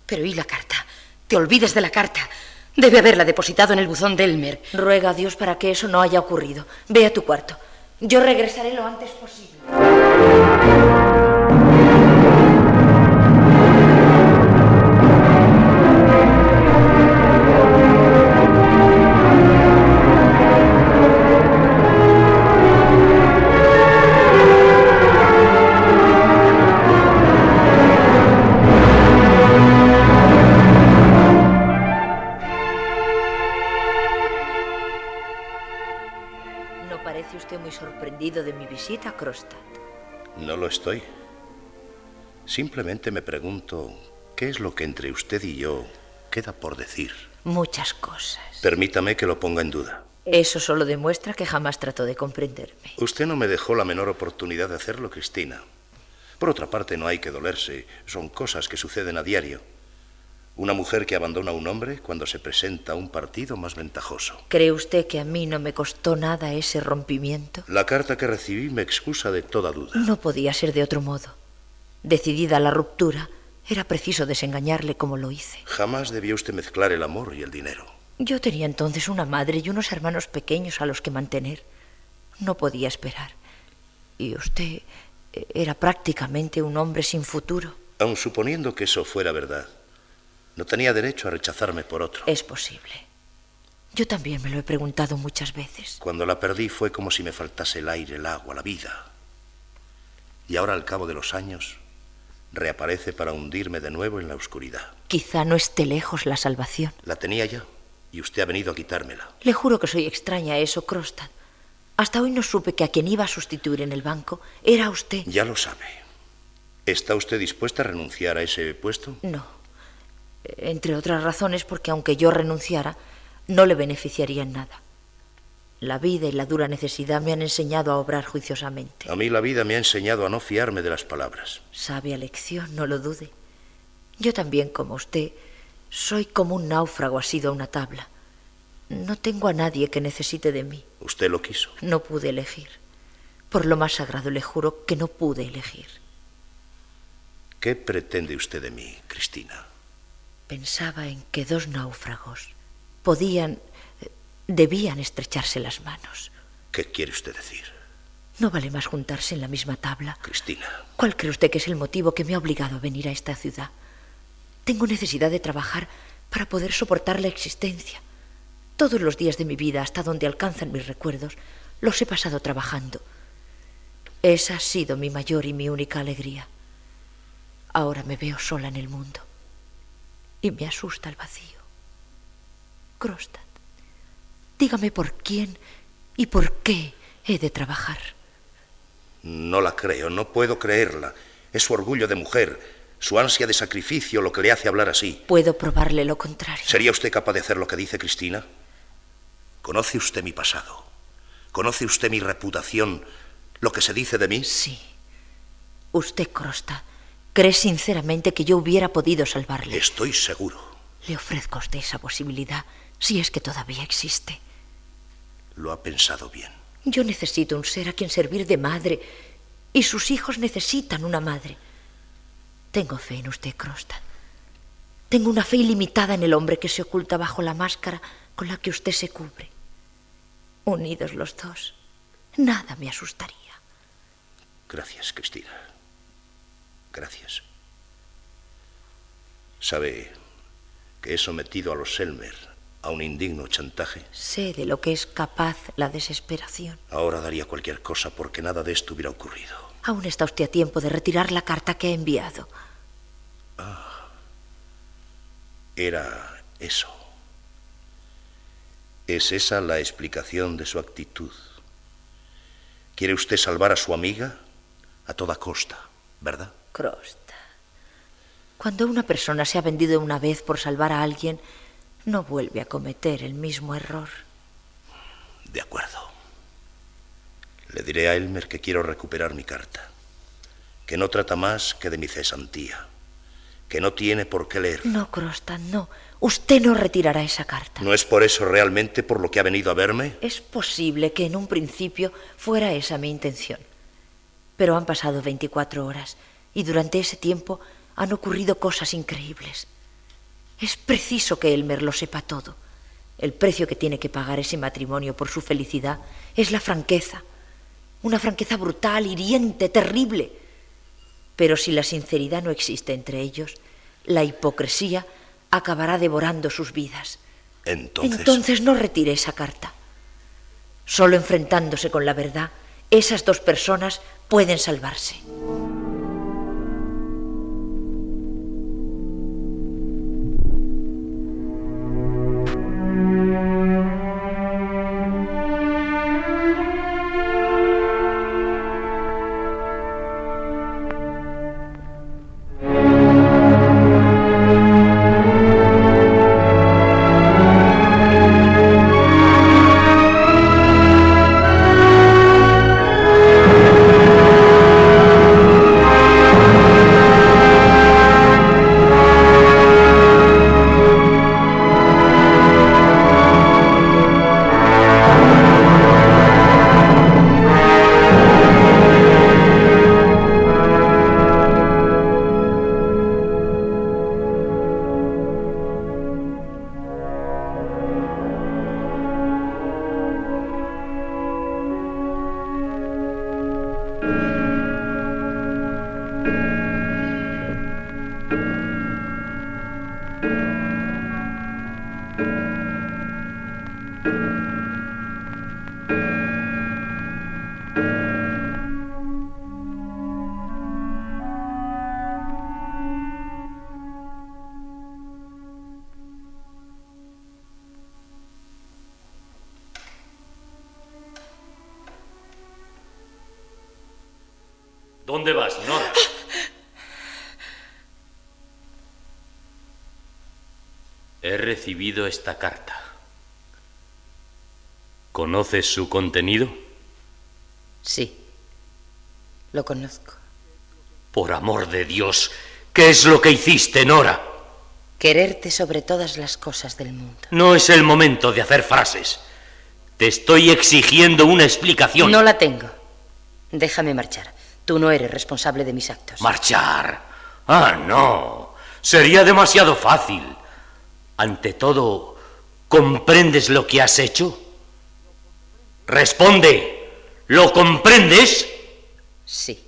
S6: Pero ¿y la carta? Te olvides de la carta. Debe haberla depositado en el buzón de Elmer.
S7: Ruega a Dios para que eso no haya ocurrido. Ve a tu cuarto. Yo regresaré lo antes posible. Visita, Krostad.
S11: No lo estoy. Simplemente me pregunto qué es lo que entre usted y yo queda por decir.
S7: Muchas cosas.
S11: Permítame que lo ponga en duda.
S7: Eso solo demuestra que jamás trató de comprenderme.
S11: Usted no me dejó la menor oportunidad de hacerlo, Cristina. Por otra parte, no hay que dolerse. Son cosas que suceden a diario. Una mujer que abandona a un hombre cuando se presenta a un partido más ventajoso.
S7: ¿Cree usted que a mí no me costó nada ese rompimiento?
S11: La carta que recibí me excusa de toda duda.
S7: No podía ser de otro modo. Decidida la ruptura, era preciso desengañarle como lo hice.
S11: Jamás debió usted mezclar el amor y el dinero.
S7: Yo tenía entonces una madre y unos hermanos pequeños a los que mantener. No podía esperar. Y usted era prácticamente un hombre sin futuro.
S11: Aun suponiendo que eso fuera verdad, no tenía derecho a rechazarme por otro.
S7: Es posible. Yo también me lo he preguntado muchas veces.
S11: Cuando la perdí fue como si me faltase el aire, el agua, la vida. Y ahora, al cabo de los años, reaparece para hundirme de nuevo en la oscuridad.
S7: Quizá no esté lejos la salvación.
S11: La tenía ya y usted ha venido a quitármela.
S7: Le juro que soy extraña a eso, Krostad. Hasta hoy no supe que a quien iba a sustituir en el banco era usted.
S11: Ya lo sabe. ¿Está usted dispuesta a renunciar a ese puesto?
S7: No. Entre otras razones porque aunque yo renunciara, no le beneficiaría en nada. La vida y la dura necesidad me han enseñado a obrar juiciosamente.
S11: A mí la vida me ha enseñado a no fiarme de las palabras.
S7: Sabia lección, no lo dude. Yo también, como usted, soy como un náufrago asido a una tabla. No tengo a nadie que necesite de mí.
S11: Usted lo quiso.
S7: No pude elegir. Por lo más sagrado le juro que no pude elegir.
S11: ¿Qué pretende usted de mí, Cristina?
S7: Pensaba en que dos náufragos podían, eh, debían estrecharse las manos.
S11: ¿Qué quiere usted decir?
S7: No vale más juntarse en la misma tabla.
S11: Cristina.
S7: ¿Cuál cree usted que es el motivo que me ha obligado a venir a esta ciudad? Tengo necesidad de trabajar para poder soportar la existencia. Todos los días de mi vida, hasta donde alcanzan mis recuerdos, los he pasado trabajando. Esa ha sido mi mayor y mi única alegría. Ahora me veo sola en el mundo y me asusta el vacío. Krostad, dígame por quién y por qué he de trabajar.
S11: No la creo, no puedo creerla. Es su orgullo de mujer, su ansia de sacrificio lo que le hace hablar así.
S7: Puedo probarle lo contrario.
S11: ¿Sería usted capaz de hacer lo que dice Cristina? ¿Conoce usted mi pasado? ¿Conoce usted mi reputación? ¿Lo que se dice de mí?
S7: Sí. Usted, Crosta, cree sinceramente que yo hubiera podido salvarle.
S11: Estoy seguro.
S7: Le ofrezco a usted esa posibilidad, si es que todavía existe.
S11: Lo ha pensado bien.
S7: Yo necesito un ser a quien servir de madre, y sus hijos necesitan una madre. Tengo fe en usted, Crostad. Tengo una fe ilimitada en el hombre que se oculta bajo la máscara con la que usted se cubre. Unidos los dos, nada me asustaría.
S11: Gracias, Cristina. Gracias. ¿Sabe que he sometido a los Selmer a un indigno chantaje?
S7: Sé de lo que es capaz la desesperación.
S11: Ahora daría cualquier cosa porque nada de esto hubiera ocurrido.
S7: Aún está usted a tiempo de retirar la carta que ha enviado.
S11: Ah, era eso. ¿Es esa la explicación de su actitud? ¿Quiere usted salvar a su amiga? a toda costa, ¿verdad?
S7: Crosta. Cuando una persona se ha vendido una vez por salvar a alguien, no vuelve a cometer el mismo error.
S11: De acuerdo. Le diré a Elmer que quiero recuperar mi carta, que no trata más que de mi cesantía, que no tiene por qué leer.
S7: No, Crostan, no. Usted no retirará esa carta.
S11: ¿No es por eso realmente por lo que ha venido a verme?
S7: Es posible que en un principio fuera esa mi intención. Pero han pasado 24 horas y durante ese tiempo han ocurrido cosas increíbles. Es preciso que Elmer lo sepa todo. El precio que tiene que pagar ese matrimonio por su felicidad es la franqueza. Una franqueza brutal, hiriente, terrible. Pero si la sinceridad no existe entre ellos, la hipocresía acabará devorando sus vidas.
S11: Entonces.
S7: Entonces no retire esa carta. Solo enfrentándose con la verdad, esas dos personas pueden salvarse.
S9: Recibido esta carta. ¿Conoces su contenido?
S6: Sí, lo conozco.
S9: Por amor de Dios, ¿qué es lo que hiciste, Nora?
S6: Quererte sobre todas las cosas del mundo.
S9: No es el momento de hacer frases. Te estoy exigiendo una explicación.
S6: No la tengo. Déjame marchar. Tú no eres responsable de mis actos.
S9: ¿Marchar? Ah, no. Sería demasiado fácil. Ante todo, ¿comprendes lo que has hecho? Responde. ¿Lo comprendes?
S6: Sí.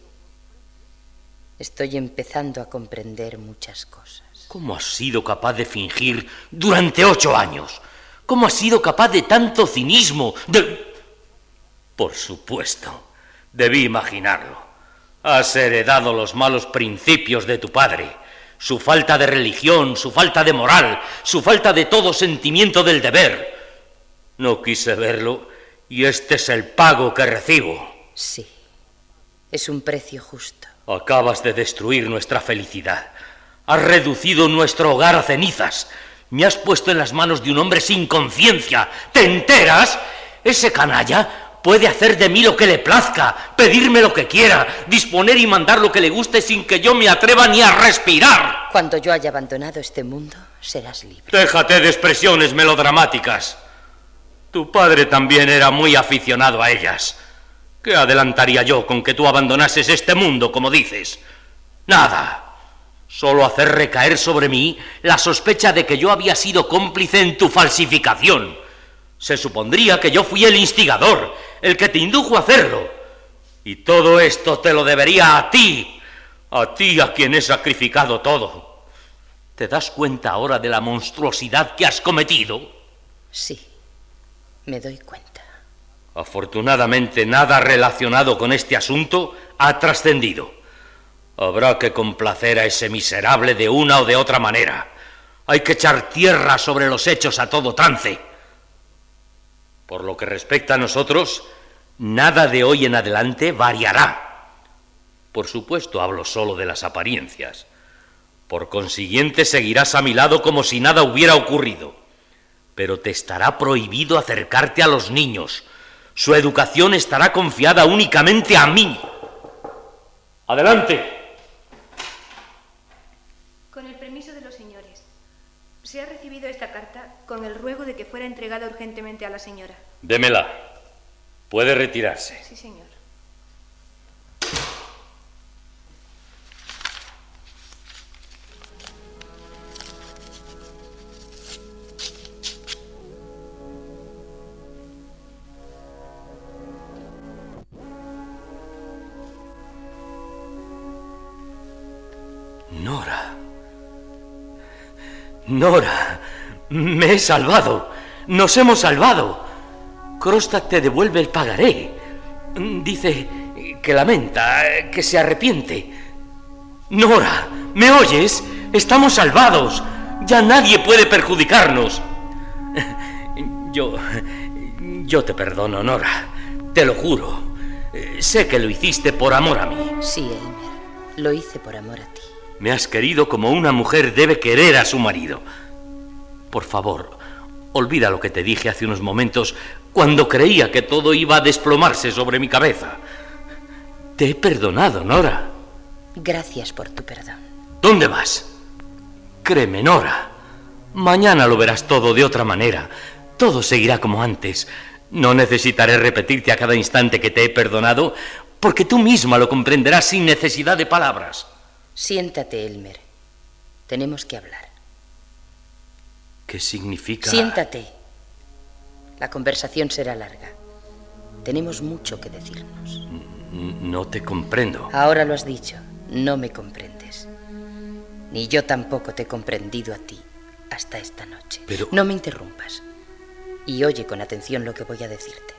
S6: Estoy empezando a comprender muchas cosas.
S9: ¿Cómo has sido capaz de fingir durante ocho años? ¿Cómo has sido capaz de tanto cinismo? De... Por supuesto, debí imaginarlo. Has heredado los malos principios de tu padre, su falta de religión, su falta de moral, su falta de todo sentimiento del deber. No quise verlo y este es el pago que recibo.
S6: Sí, es un precio justo.
S9: Acabas de destruir nuestra felicidad. Has reducido nuestro hogar a cenizas. Me has puesto en las manos de un hombre sin conciencia. ¿Te enteras? Ese canalla puede hacer de mí lo que le plazca, pedirme lo que quiera, disponer y mandar lo que le guste sin que yo me atreva ni a respirar.
S6: Cuando yo haya abandonado este mundo, serás libre.
S9: Déjate de expresiones melodramáticas. Tu padre también era muy aficionado a ellas. ¿Qué adelantaría yo con que tú abandonases este mundo, como dices? Nada. Solo hacer recaer sobre mí la sospecha de que yo había sido cómplice en tu falsificación. Se supondría que yo fui el instigador, el que te indujo a hacerlo. Y todo esto te lo debería a ti, a ti a quien he sacrificado todo. ¿Te das cuenta ahora de la monstruosidad que has cometido?
S6: Sí, me doy cuenta.
S9: Afortunadamente nada relacionado con este asunto ha trascendido. Habrá que complacer a ese miserable de una o de otra manera. Hay que echar tierra sobre los hechos a todo trance. Por lo que respecta a nosotros, nada de hoy en adelante variará. por supuesto hablo solo de las apariencias. Por consiguiente, seguirás a mi lado como si nada hubiera ocurrido. Pero te estará prohibido acercarte a los niños. Su educación estará confiada únicamente a mí. Adelante.
S10: Con el permiso de los señores, se ha recibido esta carta con el ruego de que fuera entregada urgentemente a la señora.
S9: Démela. Puede retirarse.
S10: Sí, señor.
S9: Nora. Me he salvado. Nos hemos salvado. Krostak te devuelve el pagaré. Dice que lamenta, que se arrepiente. Nora, ¿me oyes? Estamos salvados. Ya nadie puede perjudicarnos. Yo... Yo te perdono, Nora. Te lo juro. Sé que lo hiciste por amor a mí.
S6: Sí, Elmer. Lo hice por amor a ti.
S9: Me has querido como una mujer debe querer a su marido. Por favor, olvida lo que te dije hace unos momentos cuando creía que todo iba a desplomarse sobre mi cabeza. Te he perdonado, Nora.
S6: Gracias por tu perdón.
S9: ¿Dónde vas? Créeme, Nora. Mañana lo verás todo de otra manera. Todo seguirá como antes. No necesitaré repetirte a cada instante que te he perdonado, porque tú misma lo comprenderás sin necesidad de palabras.
S6: Siéntate, Elmer. Tenemos que hablar.
S9: ¿Qué significa?
S6: Siéntate. La conversación será larga. Tenemos mucho que decirnos.
S9: No te comprendo.
S6: Ahora lo has dicho. No me comprendes. Ni yo tampoco te he comprendido a ti hasta esta noche.
S9: Pero...
S6: No me interrumpas. Y oye con atención lo que voy a decirte.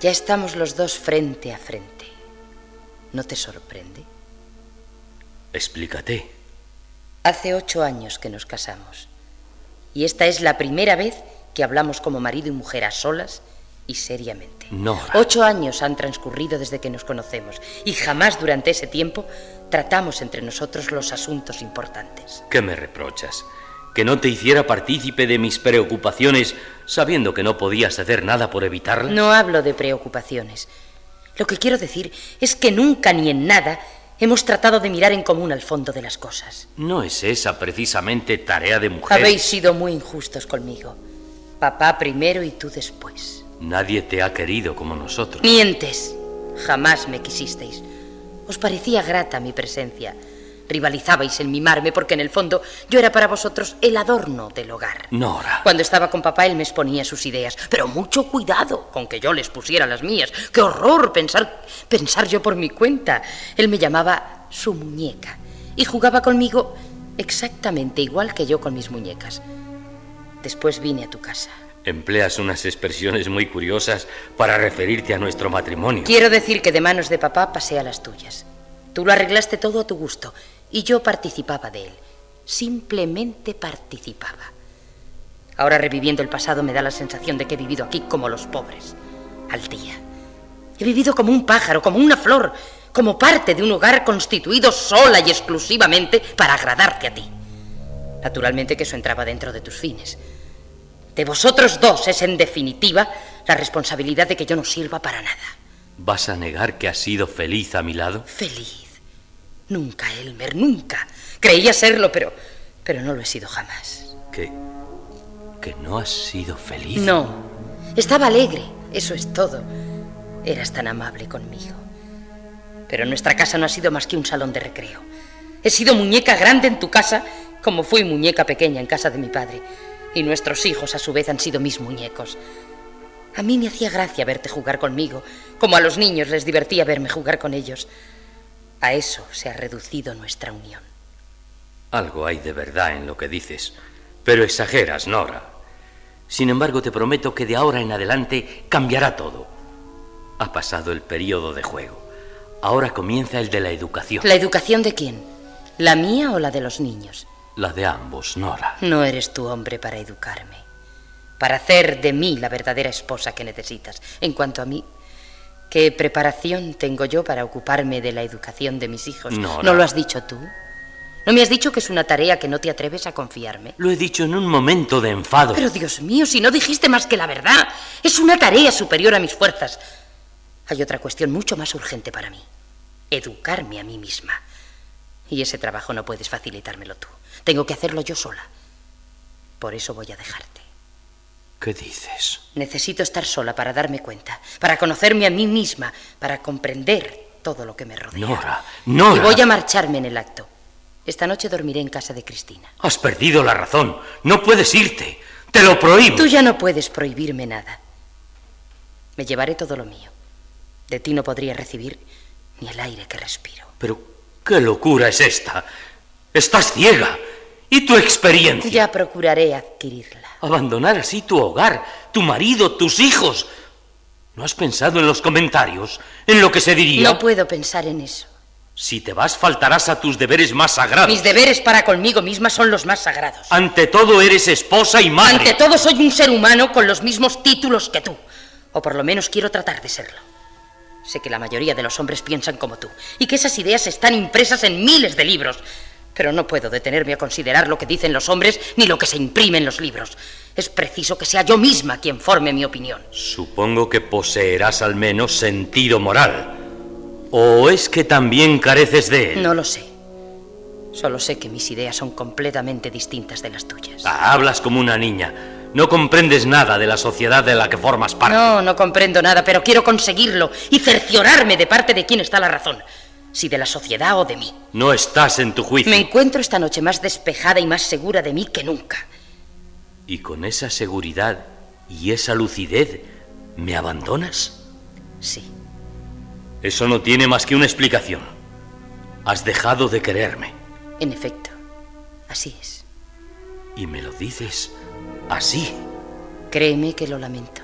S6: Ya estamos los dos frente a frente. ¿No te sorprende?
S9: Explícate.
S6: Hace ocho años que nos casamos. Y esta es la primera vez que hablamos como marido y mujer a solas y seriamente.
S9: Nora.
S6: Ocho años han transcurrido desde que nos conocemos y jamás durante ese tiempo tratamos entre nosotros los asuntos importantes.
S9: ¿Qué me reprochas? ¿Que no te hiciera partícipe de mis preocupaciones sabiendo que no podías hacer nada por evitarlas?
S6: No hablo de preocupaciones. Lo que quiero decir es que nunca ni en nada hemos tratado de mirar en común al fondo de las cosas.
S9: ¿No es esa precisamente tarea de mujer?
S6: Habéis sido muy injustos conmigo. Papá primero y tú después.
S9: Nadie te ha querido como nosotros.
S6: Mientes. Jamás me quisisteis. Os parecía grata mi presencia. Rivalizabais en mimarme porque en el fondo yo era para vosotros el adorno del hogar.
S9: Nora.
S6: Cuando estaba con papá él me exponía sus ideas, pero mucho cuidado con que yo les pusiera las mías. Qué horror pensar pensar yo por mi cuenta. Él me llamaba su muñeca y jugaba conmigo exactamente igual que yo con mis muñecas. Después vine a tu casa.
S9: Empleas unas expresiones muy curiosas para referirte a nuestro matrimonio.
S6: Quiero decir que de manos de papá pasé a las tuyas. Tú lo arreglaste todo a tu gusto y yo participaba de él. Simplemente participaba. Ahora reviviendo el pasado me da la sensación de que he vivido aquí como los pobres, al día. He vivido como un pájaro, como una flor, como parte de un hogar constituido sola y exclusivamente para agradarte a ti. Naturalmente que eso entraba dentro de tus fines. De vosotros dos es, en definitiva, la responsabilidad de que yo no sirva para nada.
S9: ¿Vas a negar que has sido feliz a mi lado?
S6: Feliz. Nunca, Elmer, nunca. Creía serlo, pero. pero no lo he sido jamás.
S9: ¿Que. que no has sido feliz?
S6: No. Estaba alegre, eso es todo. Eras tan amable conmigo. Pero nuestra casa no ha sido más que un salón de recreo. He sido muñeca grande en tu casa, como fui muñeca pequeña en casa de mi padre. Y nuestros hijos, a su vez, han sido mis muñecos. A mí me hacía gracia verte jugar conmigo, como a los niños les divertía verme jugar con ellos. A eso se ha reducido nuestra unión.
S9: Algo hay de verdad en lo que dices, pero exageras, Nora. Sin embargo, te prometo que de ahora en adelante cambiará todo. Ha pasado el periodo de juego. Ahora comienza el de la educación.
S6: ¿La educación de quién? ¿La mía o la de los niños?
S9: La de ambos, Nora.
S6: No eres tu hombre para educarme, para hacer de mí la verdadera esposa que necesitas. En cuanto a mí, ¿Qué preparación tengo yo para ocuparme de la educación de mis hijos?
S9: Nora.
S6: ¿No lo has dicho tú? ¿No me has dicho que es una tarea que no te atreves a confiarme?
S9: Lo he dicho en un momento de enfado.
S6: Pero Dios mío, si no dijiste más que la verdad, es una tarea superior a mis fuerzas. Hay otra cuestión mucho más urgente para mí. Educarme a mí misma. Y ese trabajo no puedes facilitármelo tú. Tengo que hacerlo yo sola. Por eso voy a dejarte.
S9: ¿Qué dices?
S6: Necesito estar sola para darme cuenta, para conocerme a mí misma, para comprender todo lo que me rodea.
S9: Nora, Nora.
S6: Y voy a marcharme en el acto. Esta noche dormiré en casa de Cristina.
S9: Has perdido la razón. No puedes irte. Te lo prohíbo.
S6: Tú ya no puedes prohibirme nada. Me llevaré todo lo mío. De ti no podría recibir ni el aire que respiro.
S9: Pero, ¿qué locura es esta? Estás ciega. ¿Y tu experiencia?
S6: Ya procuraré adquirirla.
S9: Abandonar así tu hogar, tu marido, tus hijos. ¿No has pensado en los comentarios? ¿En lo que se diría?
S6: No puedo pensar en eso.
S9: Si te vas, faltarás a tus deberes más sagrados.
S6: Mis deberes para conmigo misma son los más sagrados.
S9: Ante todo eres esposa y madre.
S6: Ante todo soy un ser humano con los mismos títulos que tú. O por lo menos quiero tratar de serlo. Sé que la mayoría de los hombres piensan como tú y que esas ideas están impresas en miles de libros. Pero no puedo detenerme a considerar lo que dicen los hombres ni lo que se imprime en los libros. Es preciso que sea yo misma quien forme mi opinión.
S9: Supongo que poseerás al menos sentido moral. ¿O es que también careces de él?
S6: No lo sé. Solo sé que mis ideas son completamente distintas de las tuyas.
S9: Ah, hablas como una niña. No comprendes nada de la sociedad de la que formas parte.
S6: No, no comprendo nada, pero quiero conseguirlo y cerciorarme de parte de quién está la razón. Si de la sociedad o de mí.
S9: No estás en tu juicio.
S6: Me encuentro esta noche más despejada y más segura de mí que nunca.
S9: ¿Y con esa seguridad y esa lucidez me abandonas?
S6: Sí.
S9: Eso no tiene más que una explicación. Has dejado de quererme.
S6: En efecto, así es.
S9: Y me lo dices así.
S6: Créeme que lo lamento.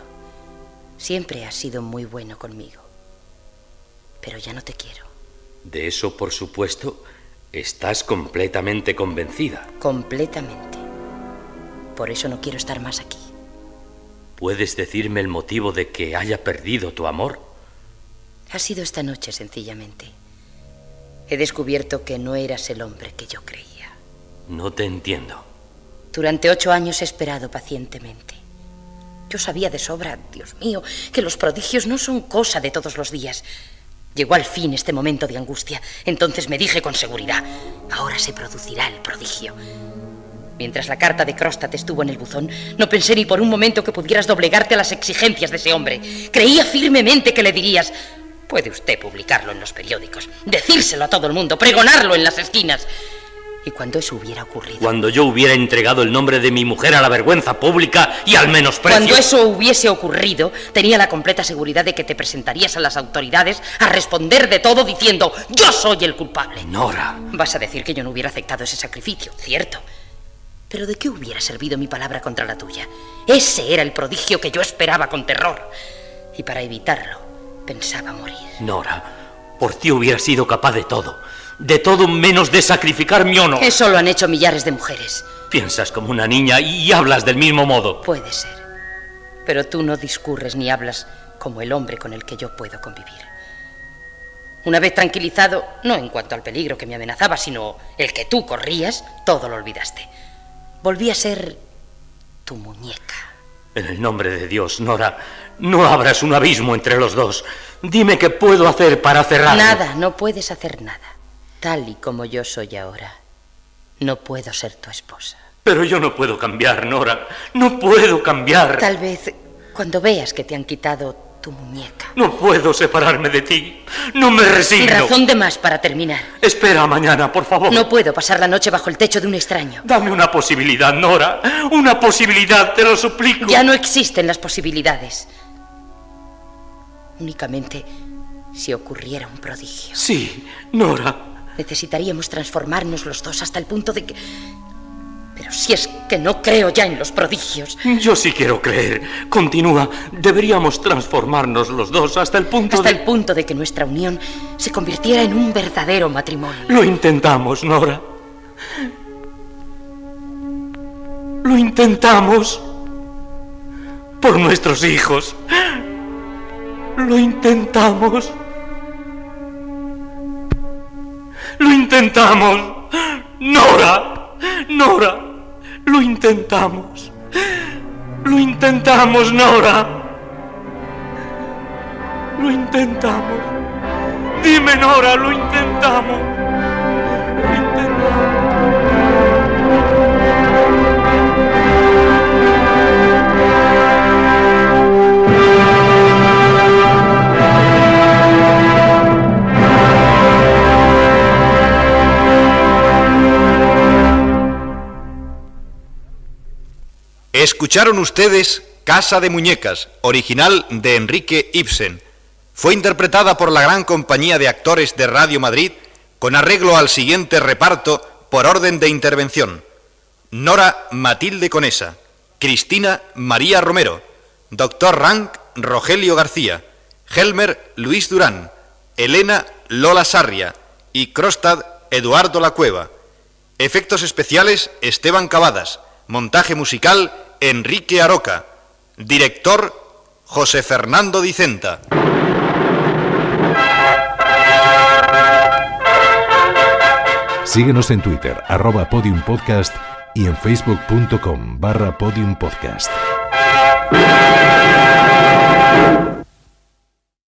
S6: Siempre has sido muy bueno conmigo. Pero ya no te quiero.
S9: De eso, por supuesto, estás completamente convencida.
S6: Completamente. Por eso no quiero estar más aquí.
S9: ¿Puedes decirme el motivo de que haya perdido tu amor?
S6: Ha sido esta noche, sencillamente. He descubierto que no eras el hombre que yo creía.
S9: No te entiendo.
S6: Durante ocho años he esperado pacientemente. Yo sabía de sobra, Dios mío, que los prodigios no son cosa de todos los días. Llegó al fin este momento de angustia. Entonces me dije con seguridad, ahora se producirá el prodigio. Mientras la carta de Crostat estuvo en el buzón, no pensé ni por un momento que pudieras doblegarte a las exigencias de ese hombre. Creía firmemente que le dirías, puede usted publicarlo en los periódicos, decírselo a todo el mundo, pregonarlo en las esquinas. Y cuando eso hubiera ocurrido...
S9: Cuando yo hubiera entregado el nombre de mi mujer a la vergüenza pública y al menosprecio...
S6: Cuando eso hubiese ocurrido, tenía la completa seguridad de que te presentarías a las autoridades a responder de todo diciendo, yo soy el culpable.
S9: Nora.
S6: Vas a decir que yo no hubiera aceptado ese sacrificio, cierto. Pero ¿de qué hubiera servido mi palabra contra la tuya? Ese era el prodigio que yo esperaba con terror. Y para evitarlo, pensaba morir.
S9: Nora, por ti hubiera sido capaz de todo. De todo menos de sacrificar mi honor.
S6: Eso lo han hecho millares de mujeres.
S9: Piensas como una niña y hablas del mismo modo.
S6: Puede ser. Pero tú no discurres ni hablas como el hombre con el que yo puedo convivir. Una vez tranquilizado, no en cuanto al peligro que me amenazaba, sino el que tú corrías, todo lo olvidaste. Volví a ser tu muñeca.
S9: En el nombre de Dios, Nora, no abras un abismo entre los dos. Dime qué puedo hacer para cerrarlo.
S6: Nada, no puedes hacer nada. Tal y como yo soy ahora, no puedo ser tu esposa.
S9: Pero yo no puedo cambiar, Nora. No puedo cambiar.
S6: Tal vez cuando veas que te han quitado tu muñeca.
S9: No puedo separarme de ti. No me resigno.
S6: Razón de más para terminar.
S9: Espera mañana, por favor.
S6: No puedo pasar la noche bajo el techo de un extraño.
S9: Dame una posibilidad, Nora. Una posibilidad, te lo suplico.
S6: Ya no existen las posibilidades. Únicamente si ocurriera un prodigio.
S9: Sí, Nora.
S6: Necesitaríamos transformarnos los dos hasta el punto de que... Pero si es que no creo ya en los prodigios.
S9: Yo sí quiero creer. Continúa. Deberíamos transformarnos los dos hasta el punto
S6: hasta
S9: de...
S6: el punto de que nuestra unión se convirtiera en un verdadero matrimonio.
S9: Lo intentamos, Nora. Lo intentamos. Por nuestros hijos. Lo intentamos. Lo intentamos. Nora. Nora. Lo intentamos. Lo intentamos, Nora. Lo intentamos. Dime, Nora, lo intentamos.
S5: Escucharon ustedes Casa de Muñecas, original de Enrique Ibsen. Fue interpretada por la gran compañía de actores de Radio Madrid con arreglo al siguiente reparto por orden de intervención. Nora Matilde Conesa, Cristina María Romero, Doctor Rank Rogelio García, Helmer Luis Durán, Elena Lola Sarria y Crostad Eduardo La Cueva. Efectos especiales Esteban Cavadas. Montaje musical Enrique Aroca. Director José Fernando Dicenta.
S2: Síguenos en Twitter, arroba podiumpodcast y en facebook.com barra podiumpodcast.